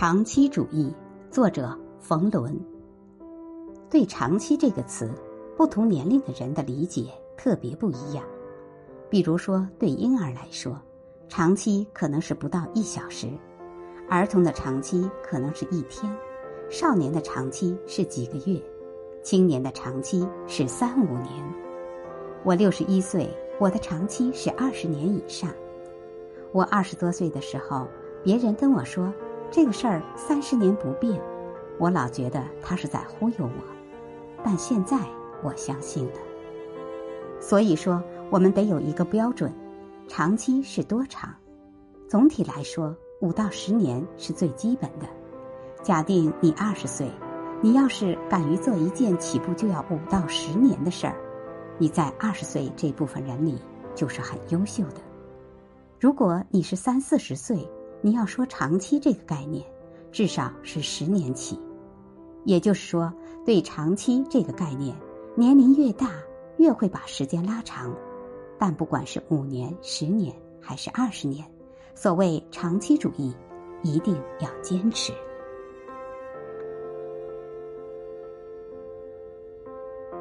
长期主义，作者冯仑。对“长期”这个词，不同年龄的人的理解特别不一样。比如说，对婴儿来说，长期可能是不到一小时；儿童的长期可能是一天；少年的长期是几个月；青年的长期是三五年。我六十一岁，我的长期是二十年以上。我二十多岁的时候，别人跟我说。这个事儿三十年不变，我老觉得他是在忽悠我，但现在我相信了。所以说，我们得有一个标准，长期是多长？总体来说，五到十年是最基本的。假定你二十岁，你要是敢于做一件起步就要五到十年的事儿，你在二十岁这部分人里就是很优秀的。如果你是三四十岁，你要说长期这个概念，至少是十年起，也就是说，对长期这个概念，年龄越大越会把时间拉长。但不管是五年、十年还是二十年，所谓长期主义，一定要坚持。